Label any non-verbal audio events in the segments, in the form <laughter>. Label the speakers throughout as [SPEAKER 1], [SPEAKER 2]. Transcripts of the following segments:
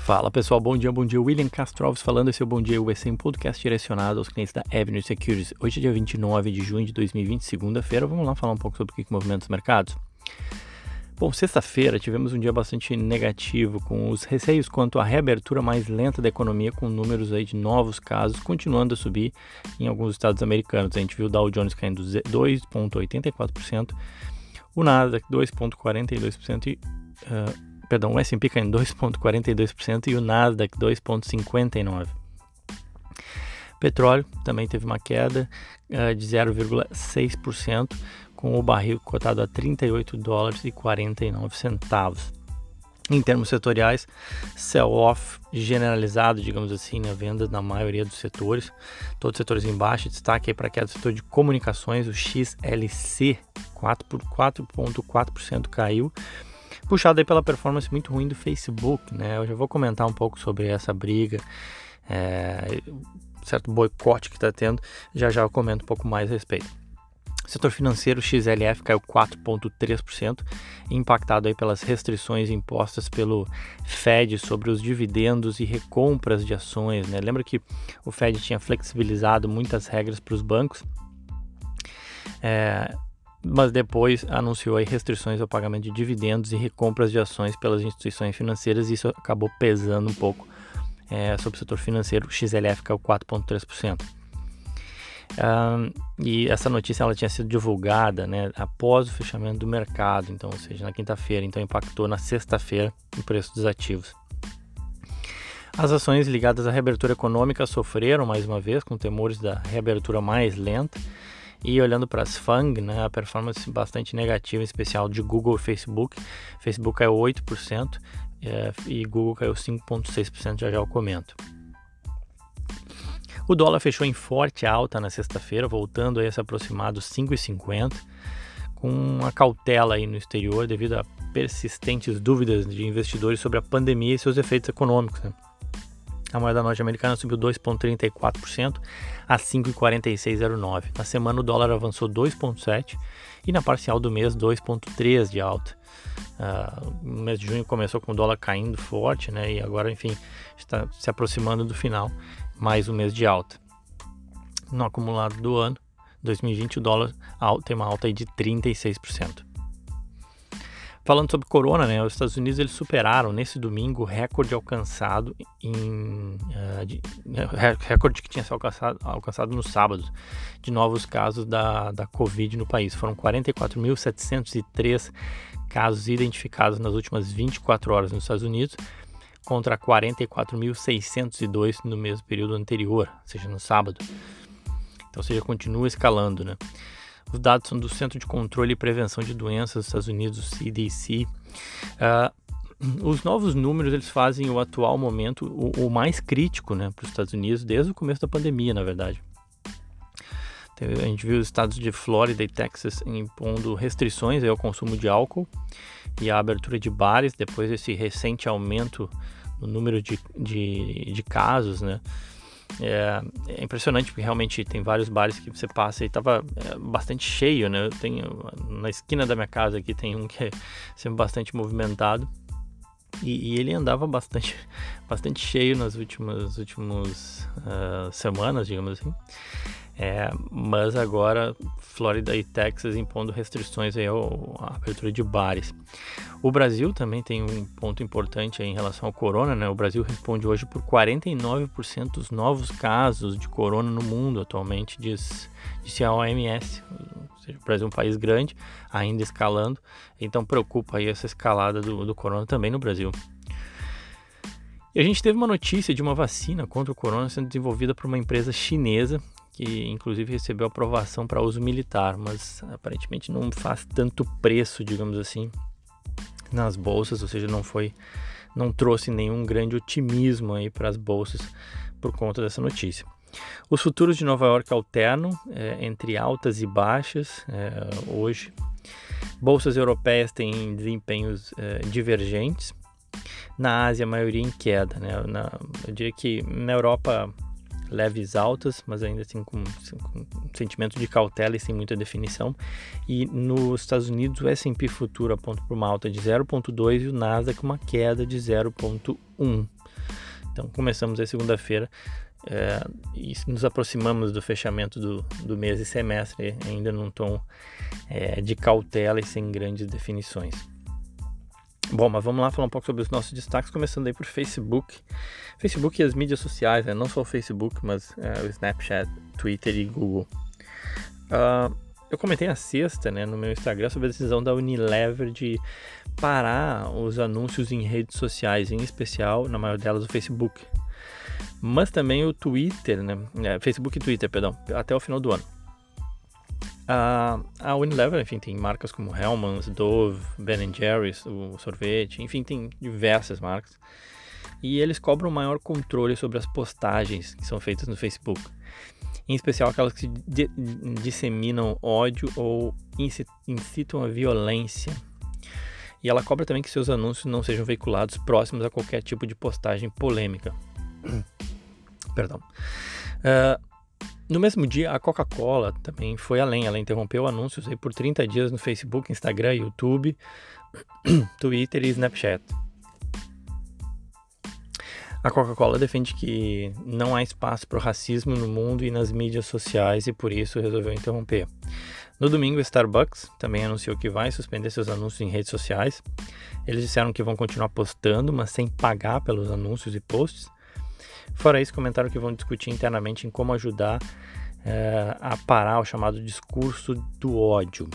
[SPEAKER 1] Fala pessoal, bom dia, bom dia. William Castro Alves falando, esse é o Bom Dia USA, um podcast direcionado aos clientes da Avenue Securities. Hoje é dia 29 de junho de 2020, segunda-feira. Vamos lá falar um pouco sobre o que movimenta os mercados. Bom, sexta-feira tivemos um dia bastante negativo, com os receios quanto à reabertura mais lenta da economia, com números aí de novos casos continuando a subir em alguns estados americanos. A gente viu o Dow Jones caindo 2,84%, o Nasdaq 2,42% e... Uh, perdão, o S&P caindo 2,42% e o Nasdaq 2,59%. Petróleo também teve uma queda uh, de 0,6%, com o barril cotado a 38 dólares e 49 centavos. Em termos setoriais, sell-off generalizado, digamos assim, na venda na maioria dos setores, todos os setores em baixo, destaque para queda do setor de comunicações, o XLC 4 por 4,4% caiu, puxado aí pela performance muito ruim do Facebook, né? Eu já vou comentar um pouco sobre essa briga, é, certo boicote que está tendo, já já eu comento um pouco mais a respeito. Setor financeiro XLF caiu 4,3%, impactado aí pelas restrições impostas pelo Fed sobre os dividendos e recompras de ações. Né? Lembra que o Fed tinha flexibilizado muitas regras para os bancos? É, mas depois anunciou restrições ao pagamento de dividendos e recompras de ações pelas instituições financeiras e isso acabou pesando um pouco é, sobre o setor financeiro. O XLF caiu 4,3%. Um, e essa notícia ela tinha sido divulgada né, após o fechamento do mercado, então, ou seja, na quinta-feira, então impactou na sexta-feira o preço dos ativos. As ações ligadas à reabertura econômica sofreram mais uma vez com temores da reabertura mais lenta e olhando para as FANG, né, a performance bastante negativa, em especial de Google e Facebook. Facebook caiu 8% é, e Google caiu 5,6%, já já eu comento. O dólar fechou em forte alta na sexta-feira, voltando a se aproximar dos 5,50, com uma cautela aí no exterior devido a persistentes dúvidas de investidores sobre a pandemia e seus efeitos econômicos. Né? A moeda norte-americana subiu 2,34% a 5,4609. Na semana o dólar avançou 2,7% e na parcial do mês 2,3% de alta. Uh, o mês de junho começou com o dólar caindo forte, né? E agora, enfim, está se aproximando do final, mais um mês de alta. No acumulado do ano, 2020, o dólar tem uma alta de 36%. Falando sobre corona, né, os Estados Unidos eles superaram nesse domingo o recorde alcançado em uh, de, recorde que tinha sido alcançado, alcançado no sábado de novos casos da, da Covid no país. Foram 44.703 casos identificados nas últimas 24 horas nos Estados Unidos, contra 44.602 no mesmo período anterior, ou seja, no sábado. Então, ou seja, continua escalando, né? Os dados são do Centro de Controle e Prevenção de Doenças dos Estados Unidos, CDC. Uh, ah, os novos números eles fazem o atual momento o, o mais crítico né, para os Estados Unidos desde o começo da pandemia, na verdade. A gente viu os estados de Flórida e Texas impondo restrições ao consumo de álcool e a abertura de bares depois desse recente aumento no número de, de, de casos, né? É, é, impressionante porque realmente tem vários bares que você passa e tava é, bastante cheio, né? Eu tenho na esquina da minha casa aqui tem um que é sempre bastante movimentado e, e ele andava bastante, <laughs> bastante cheio nas últimas, últimas uh, semanas, digamos assim. É, mas agora Flórida e Texas impondo restrições aí à abertura de bares. O Brasil também tem um ponto importante em relação ao corona, né? O Brasil responde hoje por 49% dos novos casos de corona no mundo atualmente, diz, disse a OMS. Ou seja, o Brasil é um país grande, ainda escalando, então preocupa aí essa escalada do, do corona também no Brasil. E a gente teve uma notícia de uma vacina contra o corona sendo desenvolvida por uma empresa chinesa que inclusive recebeu aprovação para uso militar, mas aparentemente não faz tanto preço, digamos assim, nas bolsas, ou seja, não foi, não trouxe nenhum grande otimismo aí para as bolsas por conta dessa notícia. Os futuros de Nova York alternam é, entre altas e baixas é, hoje. Bolsas europeias têm desempenhos é, divergentes. Na Ásia, a maioria em queda. Né? Na, eu diria que na Europa leves altas, mas ainda assim com, com um sentimento de cautela e sem muita definição. E nos Estados Unidos o S&P futuro aponta para uma alta de 0,2 e o Nasdaq uma queda de 0,1. Então começamos a segunda-feira é, e nos aproximamos do fechamento do, do mês e semestre ainda num tom é, de cautela e sem grandes definições. Bom, mas vamos lá falar um pouco sobre os nossos destaques, começando aí por Facebook. Facebook e as mídias sociais, né? não só o Facebook, mas é, o Snapchat, Twitter e Google. Uh, eu comentei na sexta, né, no meu Instagram, sobre a decisão da Unilever de parar os anúncios em redes sociais, em especial, na maior delas, o Facebook. Mas também o Twitter, né? É, Facebook e Twitter, perdão, até o final do ano. A, a Unilever, enfim, tem marcas como Hellmann's, Dove, Ben Jerry's, o sorvete, enfim, tem diversas marcas. E eles cobram maior controle sobre as postagens que são feitas no Facebook. Em especial aquelas que disseminam ódio ou incitam a violência. E ela cobra também que seus anúncios não sejam veiculados próximos a qualquer tipo de postagem polêmica. <coughs> Perdão. Uh, no mesmo dia, a Coca-Cola também foi além. Ela interrompeu anúncios aí por 30 dias no Facebook, Instagram, YouTube, <clears throat> Twitter e Snapchat. A Coca-Cola defende que não há espaço para o racismo no mundo e nas mídias sociais e por isso resolveu interromper. No domingo, o Starbucks também anunciou que vai suspender seus anúncios em redes sociais. Eles disseram que vão continuar postando, mas sem pagar pelos anúncios e posts. Fora isso, comentaram que vão discutir internamente em como ajudar é, a parar o chamado discurso do ódio.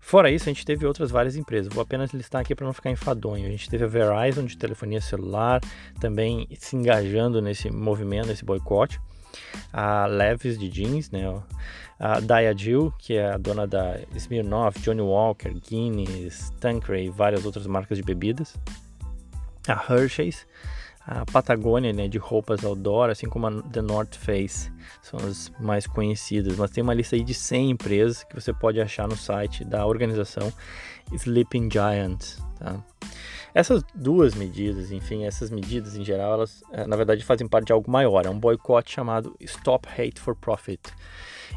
[SPEAKER 1] Fora isso, a gente teve outras várias empresas. Vou apenas listar aqui para não ficar enfadonho. A gente teve a Verizon de telefonia celular, também se engajando nesse movimento, nesse boicote. A Levis de jeans, né? A Diageo, que é a dona da Smirnoff, Johnny Walker, Guinness, Tanqueray e várias outras marcas de bebidas. A Hershey's, a Patagônia, né, de roupas outdoor, assim como a The North Face, são as mais conhecidas. Mas tem uma lista aí de 100 empresas que você pode achar no site da organização Sleeping Giants, tá? Essas duas medidas, enfim, essas medidas em geral, elas eh, na verdade fazem parte de algo maior, é um boicote chamado Stop Hate for Profit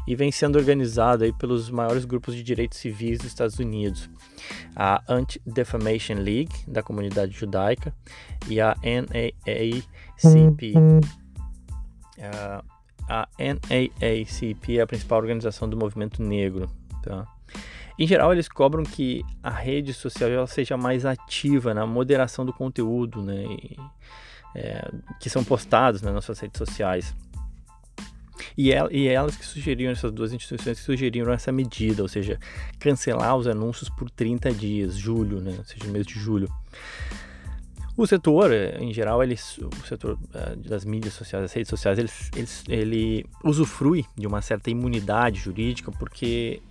[SPEAKER 1] e vem sendo organizado aí pelos maiores grupos de direitos civis dos Estados Unidos, a Anti-Defamation League da comunidade judaica e a NAACP. A, a NAACP é a principal organização do movimento negro. Tá? Em geral, eles cobram que a rede social seja mais ativa na moderação do conteúdo né, e, é, que são postados né, nas suas redes sociais. E, el, e elas que sugeriram, essas duas instituições que sugeriram essa medida, ou seja, cancelar os anúncios por 30 dias, julho, né, ou seja, no mês de julho. O setor, eh, em geral, ele, o setor uh, das mídias sociais, das redes sociais, ele, ele, ele, usufrui de uma certa imunidade jurídica porque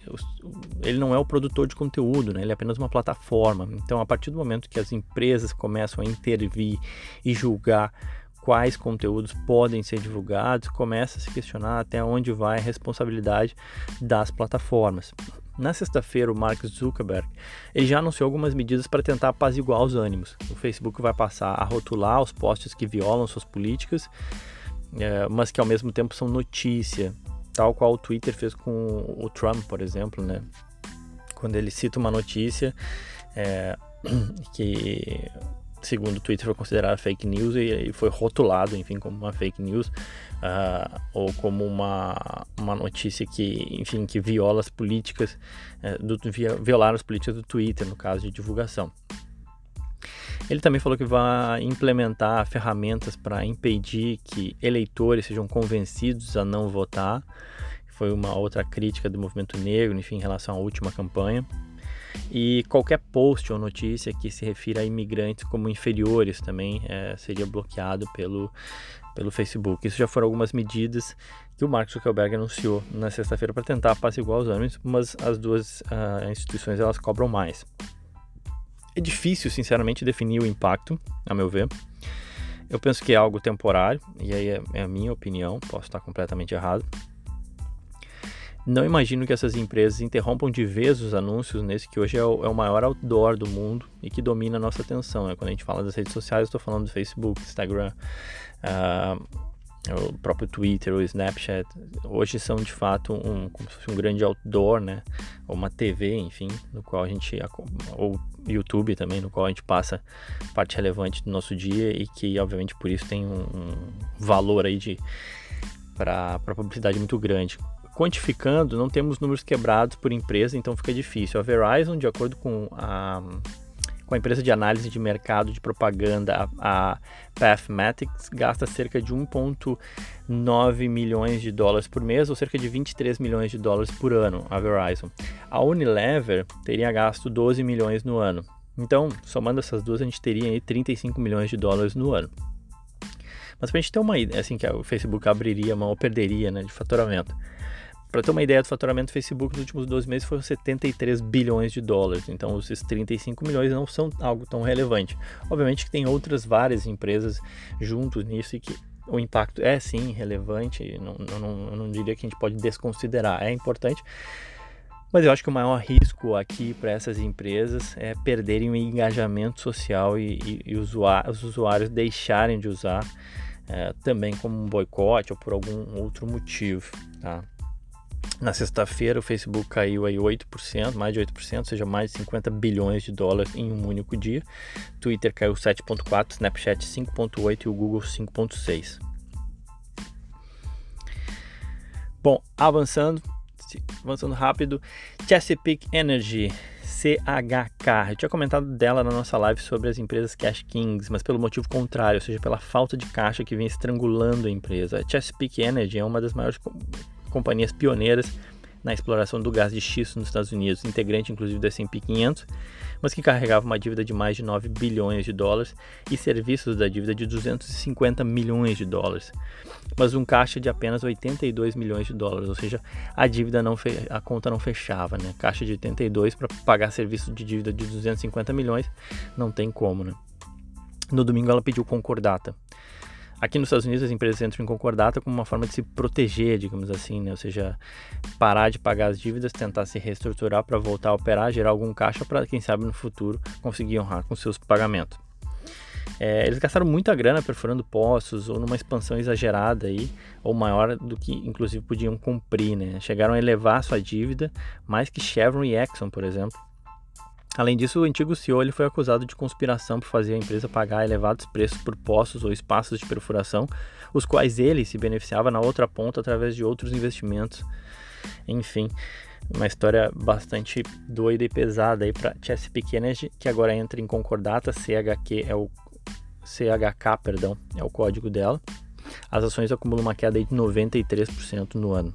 [SPEAKER 1] ele não é o produtor de conteúdo, né? ele é apenas uma plataforma. Então, a partir do momento que as empresas começam a intervir e julgar quais conteúdos podem ser divulgados, começa a se questionar até onde vai a responsabilidade das plataformas. Na sexta-feira, o Mark Zuckerberg ele já anunciou algumas medidas para tentar apaziguar os ânimos. O Facebook vai passar a rotular os posts que violam suas políticas, é, mas que ao mesmo tempo são notícia, tal qual o Twitter fez com o Trump, por exemplo, né? Quando ele cita uma notícia é, <clears throat> que segundo o Twitter, foi considerada fake news e, foi rotulado, enfim, como uma fake news uh, ou como uma, uma notícia que, enfim, que viola as políticas, uh, do, violar as políticas do Twitter, no caso de divulgação. Ele também falou que vai implementar ferramentas para impedir que eleitores sejam convencidos a não votar. Foi uma outra crítica do movimento negro, enfim, em relação à última campanha e qualquer post ou notícia que se refira a imigrantes como inferiores também é, seria bloqueado pelo, pelo Facebook. Isso já foram algumas medidas que o Mark Zuckerberg anunciou na sexta-feira para tentar apaziguar os ânimos, mas as duas uh, instituições elas cobram mais. É difícil, sinceramente, definir o impacto, a meu ver. Eu penso que é algo temporário, e aí é, é a minha opinião, posso estar completamente errado. Não imagino que essas empresas interrompam de vez os anúncios nesse que hoje é o, é o maior outdoor do mundo e que domina a nossa atenção. Né? Quando a gente fala das redes sociais, estou falando do Facebook, Instagram, uh, o próprio Twitter, o Snapchat, hoje são de fato um, como se fosse um grande outdoor, né? Ou uma TV, enfim, no qual a gente, ou YouTube também, no qual a gente passa parte relevante do nosso dia e que, obviamente, por isso tem um, um valor aí de para publicidade muito grande. Quantificando, não temos números quebrados por empresa, então fica difícil. A Verizon, de acordo com a com a empresa de análise de mercado de propaganda, a, Pathmatics, gasta cerca de 1,9 milhões de dólares por mês, ou cerca de 23 milhões de dólares por ano, a Verizon. A Unilever teria gasto 12 milhões no ano. Então, somando essas duas, a gente teria aí 35 milhões de dólares no ano. Mas para a gente ter uma ideia, assim, que o Facebook abriria mão ou perderia né, de faturamento. Para ter uma ideia do faturamento do Facebook nos últimos 12 meses foram 73 bilhões de dólares. Então, esses 35 milhões não são algo tão relevante. Obviamente que tem outras várias empresas juntos nisso e que o impacto é sim relevante. Não, não, eu não diria que a gente pode desconsiderar. É importante. Mas eu acho que o maior risco aqui para essas empresas é perderem o engajamento social e, e, e os usuários deixarem de usar é, também como um boicote ou por algum outro motivo. Tá? Na sexta-feira, o Facebook caiu aí 8%, mais de 8%, ou seja, mais de 50 bilhões de dólares em um único dia. Twitter caiu 7,4%, Snapchat 5,8% e o Google 5,6%. Bom, avançando, avançando rápido, Chesapeake Energy, CHK. Eu tinha comentado dela na nossa live sobre as empresas Cash Kings, mas pelo motivo contrário, ou seja, pela falta de caixa que vem estrangulando a empresa. A Chesapeake Energy é uma das maiores companhias pioneiras na exploração do gás de xisto nos Estados Unidos, integrante inclusive do S&P 500, mas que carregava uma dívida de mais de 9 bilhões de dólares e serviços da dívida de 250 milhões de dólares, mas um caixa de apenas 82 milhões de dólares, ou seja, a dívida não a conta não fechava, né? Caixa de 82 para pagar serviço de dívida de 250 milhões, não tem como, né? No domingo ela pediu concordata. Aqui nos Estados Unidos as empresas entram em concordata como uma forma de se proteger, digamos assim, né? ou seja, parar de pagar as dívidas, tentar se reestruturar para voltar a operar, gerar algum caixa para, quem sabe, no futuro conseguir honrar com seus pagamentos. É, eles gastaram muita grana perfurando poços ou numa expansão exagerada aí, ou maior do que inclusive podiam cumprir, né? Chegaram a elevar sua dívida mais que Chevron e Exxon, por exemplo. Além disso, o antigo CEO ele foi acusado de conspiração por fazer a empresa pagar elevados preços por poços ou espaços de perfuração, os quais ele se beneficiava na outra ponta através de outros investimentos. Enfim, uma história bastante doida e pesada aí para Chesapeake Energy, que agora entra em concordata, CHQ é o CHK, perdão, é o código dela. As ações acumulam uma queda de 93% no ano.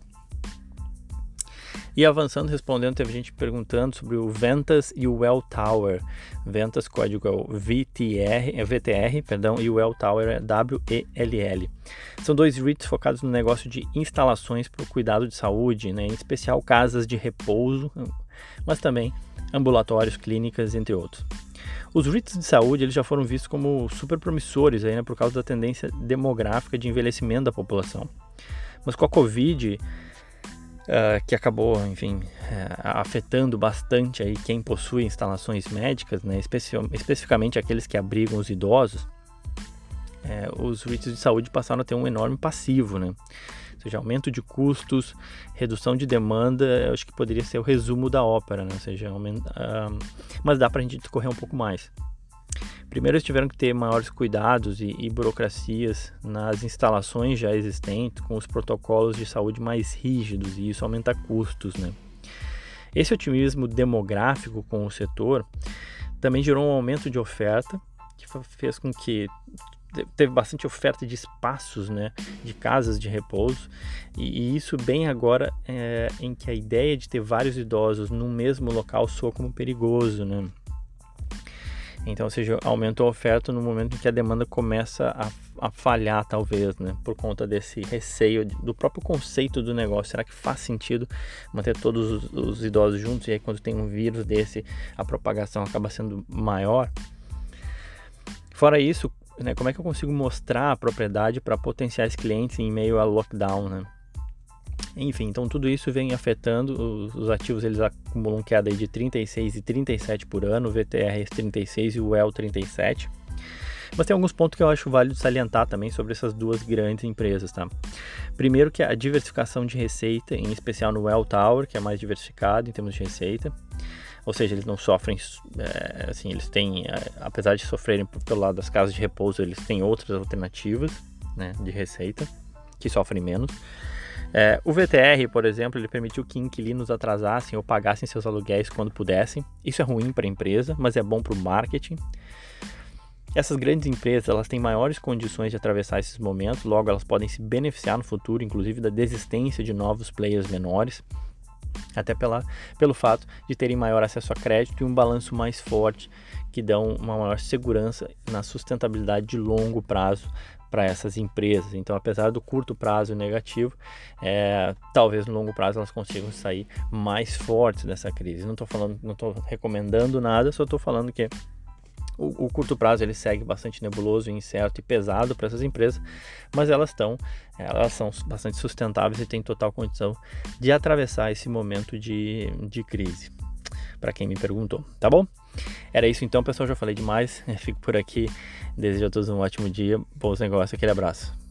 [SPEAKER 1] E avançando, respondendo, teve gente perguntando sobre o Ventas e o Well Tower. Ventas, código é o VTR, é VTR, perdão, e o Well Tower é WELL. São dois REITs focados no negócio de instalações para o cuidado de saúde, né, em especial casas de repouso, mas também ambulatórios, clínicas, entre outros. Os REITs de saúde eles já foram vistos como super promissores aí, né, por causa da tendência demográfica de envelhecimento da população. Mas com a Covid, uh, que acabou, enfim, uh, afetando bastante aí quem possui instalações médicas, né, especi especificamente aqueles que abrigam os idosos, uh, os REITs de saúde passaram a ter um enorme passivo, né? Ou seja, aumento de custos, redução de demanda, eu acho que poderia ser o resumo da ópera, né? Ou seja, aumenta, mas dá para a gente discorrer um pouco mais. Primeiro, eles tiveram que ter maiores cuidados e, e, burocracias nas instalações já existentes, com os protocolos de saúde mais rígidos, e isso aumenta custos. Né? Esse otimismo demográfico com o setor também gerou um aumento de oferta, que fez com que teve bastante oferta de espaços, né, de casas de repouso, e, e isso bem agora é, em que a ideia de ter vários idosos no mesmo local soa como perigoso, né? Então, ou seja, aumentou a oferta no momento em que a demanda começa a, a falhar, talvez, né? Por conta desse receio do próprio conceito do negócio. Será que faz sentido manter todos os, os idosos juntos? E aí, quando tem um vírus desse, a propagação acaba sendo maior? Fora isso, né, como é que eu consigo mostrar a propriedade para potenciais clientes em meio ao lockdown, né? Enfim, então tudo isso vem afetando os, os ativos, eles acumulam queda de 36 e 37 por ano, o VTR 36 e o EL 37. Mas tem alguns pontos que eu acho válido salientar também sobre essas duas grandes empresas, tá? Primeiro que a diversificação de receita, em especial no Well Tower, que é mais diversificado em termos de receita. Ou seja, eles não sofrem, é, assim, eles têm, é, apesar de sofrerem pelo lado das casas de repouso, eles têm outras alternativas, né, de receita, que sofrem menos. É, o VTR, por exemplo, ele permitiu que inquilinos atrasassem ou pagassem seus aluguéis quando pudessem. Isso é ruim para a empresa, mas é bom para o marketing. Essas grandes empresas elas têm maiores condições de atravessar esses momentos, logo elas podem se beneficiar no futuro, inclusive da desistência de novos players menores, até pela, pelo fato de terem maior acesso a crédito e um balanço mais forte, que dão uma maior segurança na sustentabilidade de longo prazo para essas empresas. Então, apesar do curto prazo negativo, é, talvez no longo prazo elas consigam sair mais fortes dessa crise. Não estou falando, não estou recomendando nada, só estou falando que o, o, curto prazo ele segue bastante nebuloso, incerto e pesado para essas empresas, mas elas estão, elas são bastante sustentáveis e têm total condição de atravessar esse momento de, de crise. Para quem me perguntou, tá bom? Era isso então, pessoal. Já falei demais. <laughs> Fico por aqui. Desejo a todos um ótimo dia, bons negócios, aquele abraço.